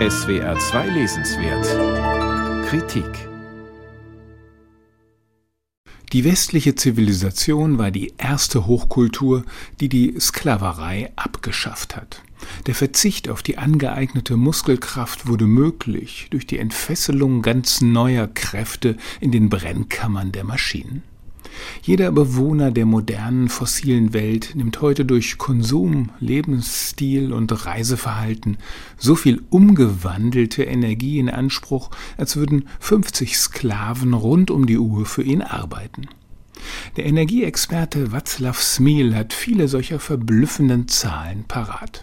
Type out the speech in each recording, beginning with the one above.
SWR 2 Lesenswert Kritik Die westliche Zivilisation war die erste Hochkultur, die die Sklaverei abgeschafft hat. Der Verzicht auf die angeeignete Muskelkraft wurde möglich durch die Entfesselung ganz neuer Kräfte in den Brennkammern der Maschinen. Jeder Bewohner der modernen fossilen Welt nimmt heute durch Konsum, Lebensstil und Reiseverhalten so viel umgewandelte Energie in Anspruch, als würden 50 Sklaven rund um die Uhr für ihn arbeiten. Der Energieexperte Václav Smil hat viele solcher verblüffenden Zahlen parat.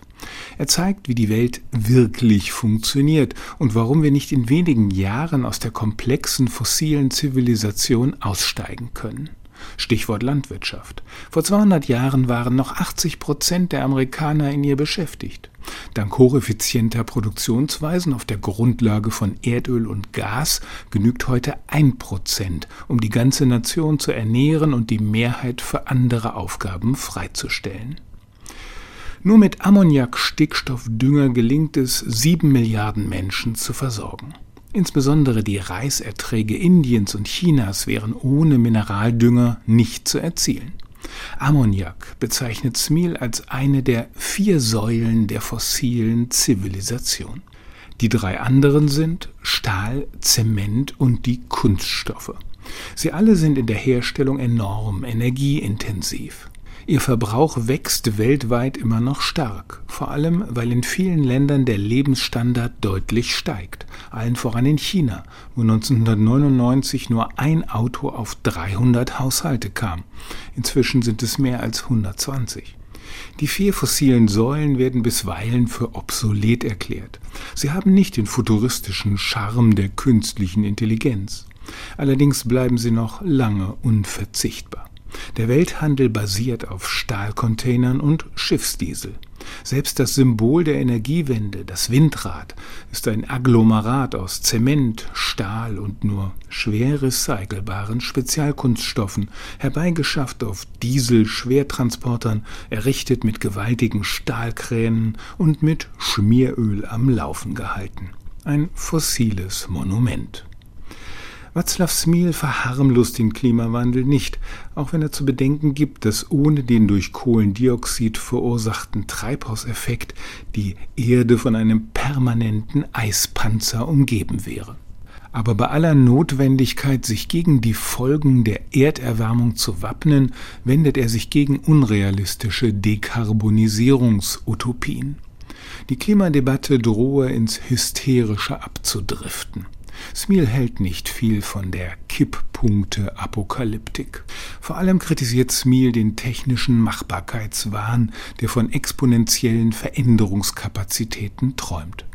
Er zeigt, wie die Welt wirklich funktioniert und warum wir nicht in wenigen Jahren aus der komplexen fossilen Zivilisation aussteigen können. Stichwort Landwirtschaft. Vor 200 Jahren waren noch 80 Prozent der Amerikaner in ihr beschäftigt. Dank hocheffizienter Produktionsweisen auf der Grundlage von Erdöl und Gas genügt heute ein Prozent, um die ganze Nation zu ernähren und die Mehrheit für andere Aufgaben freizustellen. Nur mit Ammoniak, Stickstoff, gelingt es, sieben Milliarden Menschen zu versorgen. Insbesondere die Reiserträge Indiens und Chinas wären ohne Mineraldünger nicht zu erzielen. Ammoniak bezeichnet Smil als eine der vier Säulen der fossilen Zivilisation. Die drei anderen sind Stahl, Zement und die Kunststoffe. Sie alle sind in der Herstellung enorm energieintensiv. Ihr Verbrauch wächst weltweit immer noch stark, vor allem weil in vielen Ländern der Lebensstandard deutlich steigt, allen voran in China, wo 1999 nur ein Auto auf 300 Haushalte kam. Inzwischen sind es mehr als 120. Die vier fossilen Säulen werden bisweilen für obsolet erklärt. Sie haben nicht den futuristischen Charme der künstlichen Intelligenz. Allerdings bleiben sie noch lange unverzichtbar. Der Welthandel basiert auf Stahlcontainern und Schiffsdiesel. Selbst das Symbol der Energiewende, das Windrad, ist ein Agglomerat aus Zement, Stahl und nur schwer recycelbaren Spezialkunststoffen, herbeigeschafft auf Diesel-Schwertransportern, errichtet mit gewaltigen Stahlkränen und mit Schmieröl am Laufen gehalten. Ein fossiles Monument. Václav Smil verharmlost den Klimawandel nicht, auch wenn er zu bedenken gibt, dass ohne den durch Kohlendioxid verursachten Treibhauseffekt die Erde von einem permanenten Eispanzer umgeben wäre. Aber bei aller Notwendigkeit, sich gegen die Folgen der Erderwärmung zu wappnen, wendet er sich gegen unrealistische Dekarbonisierungsutopien. Die Klimadebatte drohe ins Hysterische abzudriften. Smil hält nicht viel von der Kipppunkte-Apokalyptik. Vor allem kritisiert Smil den technischen Machbarkeitswahn, der von exponentiellen Veränderungskapazitäten träumt.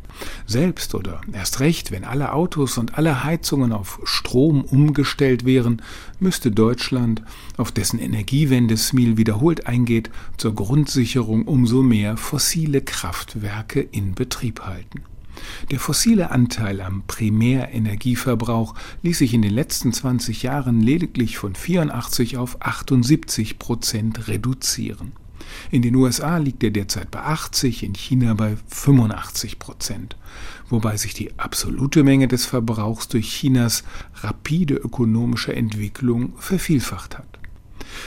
Selbst oder erst recht, wenn alle Autos und alle Heizungen auf Strom umgestellt wären, müsste Deutschland, auf dessen Energiewende Smil wiederholt eingeht, zur Grundsicherung umso mehr fossile Kraftwerke in Betrieb halten. Der fossile Anteil am Primärenergieverbrauch ließ sich in den letzten 20 Jahren lediglich von 84 auf 78 Prozent reduzieren. In den USA liegt er derzeit bei 80, in China bei 85 Prozent, wobei sich die absolute Menge des Verbrauchs durch Chinas rapide ökonomische Entwicklung vervielfacht hat.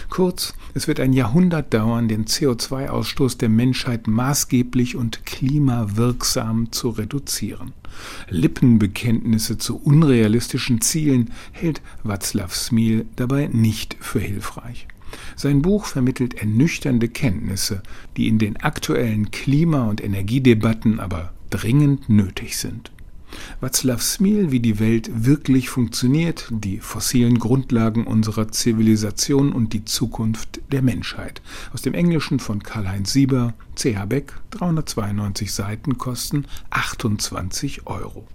Kurz, es wird ein Jahrhundert dauern, den CO2-Ausstoß der Menschheit maßgeblich und klimawirksam zu reduzieren. Lippenbekenntnisse zu unrealistischen Zielen hält Václav Smil dabei nicht für hilfreich. Sein Buch vermittelt ernüchternde Kenntnisse, die in den aktuellen Klima- und Energiedebatten aber dringend nötig sind. Václav Smil, wie die Welt wirklich funktioniert, die fossilen Grundlagen unserer Zivilisation und die Zukunft der Menschheit. Aus dem Englischen von Karl-Heinz Sieber, CH Beck, 392 Seiten, kosten 28 Euro.